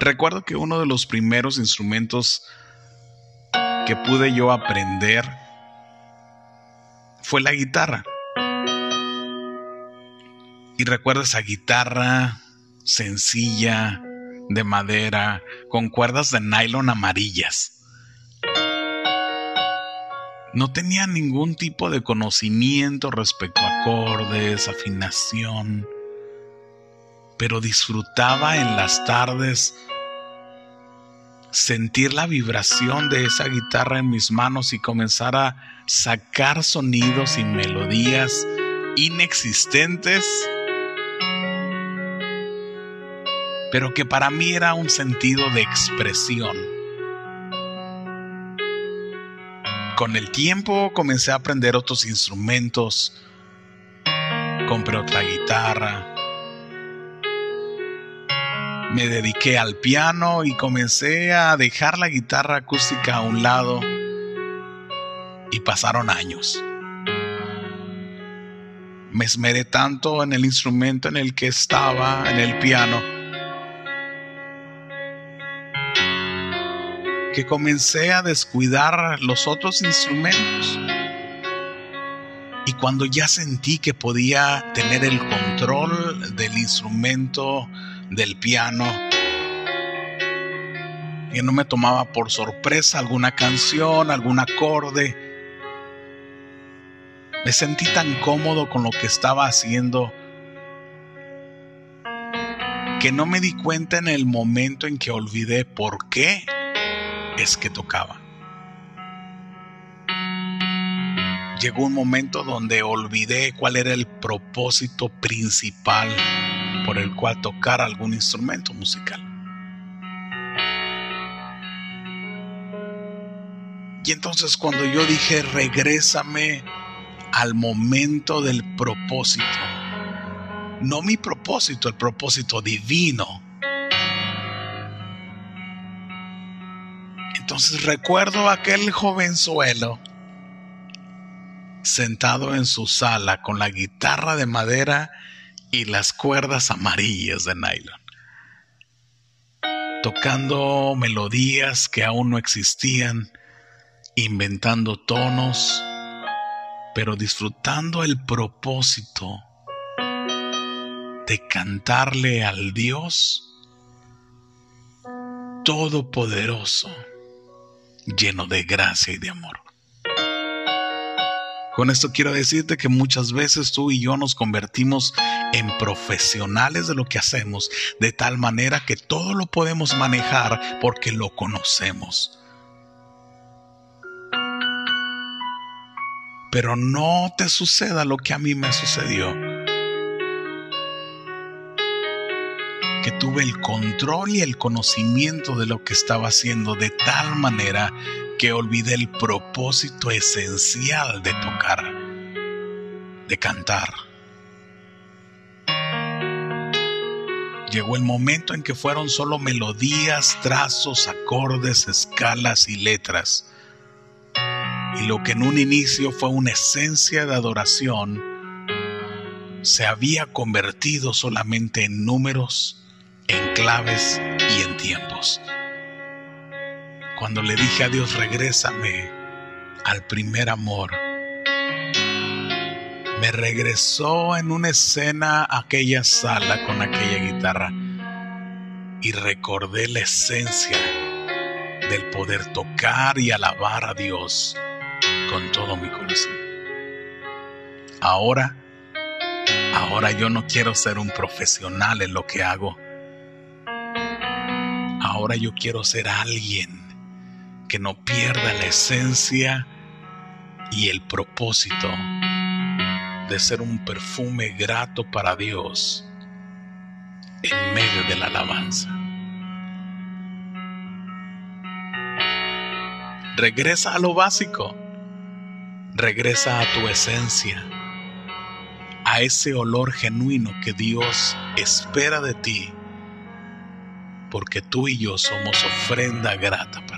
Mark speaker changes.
Speaker 1: Recuerdo que uno de los primeros instrumentos que pude yo aprender fue la guitarra. Y recuerdo esa guitarra sencilla, de madera, con cuerdas de nylon amarillas. No tenía ningún tipo de conocimiento respecto a acordes, afinación, pero disfrutaba en las tardes sentir la vibración de esa guitarra en mis manos y comenzar a sacar sonidos y melodías inexistentes, pero que para mí era un sentido de expresión. Con el tiempo comencé a aprender otros instrumentos, compré otra guitarra, me dediqué al piano y comencé a dejar la guitarra acústica a un lado y pasaron años. Me esmeré tanto en el instrumento en el que estaba, en el piano, que comencé a descuidar los otros instrumentos. Y cuando ya sentí que podía tener el control del instrumento, del piano, y no me tomaba por sorpresa alguna canción, algún acorde, me sentí tan cómodo con lo que estaba haciendo que no me di cuenta en el momento en que olvidé por qué es que tocaba. Llegó un momento donde olvidé cuál era el propósito principal por el cual tocar algún instrumento musical. Y entonces cuando yo dije, regrésame al momento del propósito, no mi propósito, el propósito divino, Entonces recuerdo aquel jovenzuelo sentado en su sala con la guitarra de madera y las cuerdas amarillas de nylon, tocando melodías que aún no existían, inventando tonos, pero disfrutando el propósito de cantarle al Dios Todopoderoso lleno de gracia y de amor. Con esto quiero decirte que muchas veces tú y yo nos convertimos en profesionales de lo que hacemos, de tal manera que todo lo podemos manejar porque lo conocemos. Pero no te suceda lo que a mí me sucedió que tuve el control y el conocimiento de lo que estaba haciendo de tal manera que olvidé el propósito esencial de tocar, de cantar. Llegó el momento en que fueron solo melodías, trazos, acordes, escalas y letras. Y lo que en un inicio fue una esencia de adoración, se había convertido solamente en números, en claves y en tiempos. Cuando le dije a Dios, regrésame al primer amor, me regresó en una escena aquella sala con aquella guitarra y recordé la esencia del poder tocar y alabar a Dios con todo mi corazón. Ahora, ahora yo no quiero ser un profesional en lo que hago Ahora yo quiero ser alguien que no pierda la esencia y el propósito de ser un perfume grato para Dios en medio de la alabanza. Regresa a lo básico, regresa a tu esencia, a ese olor genuino que Dios espera de ti porque tú y yo somos ofrenda grata para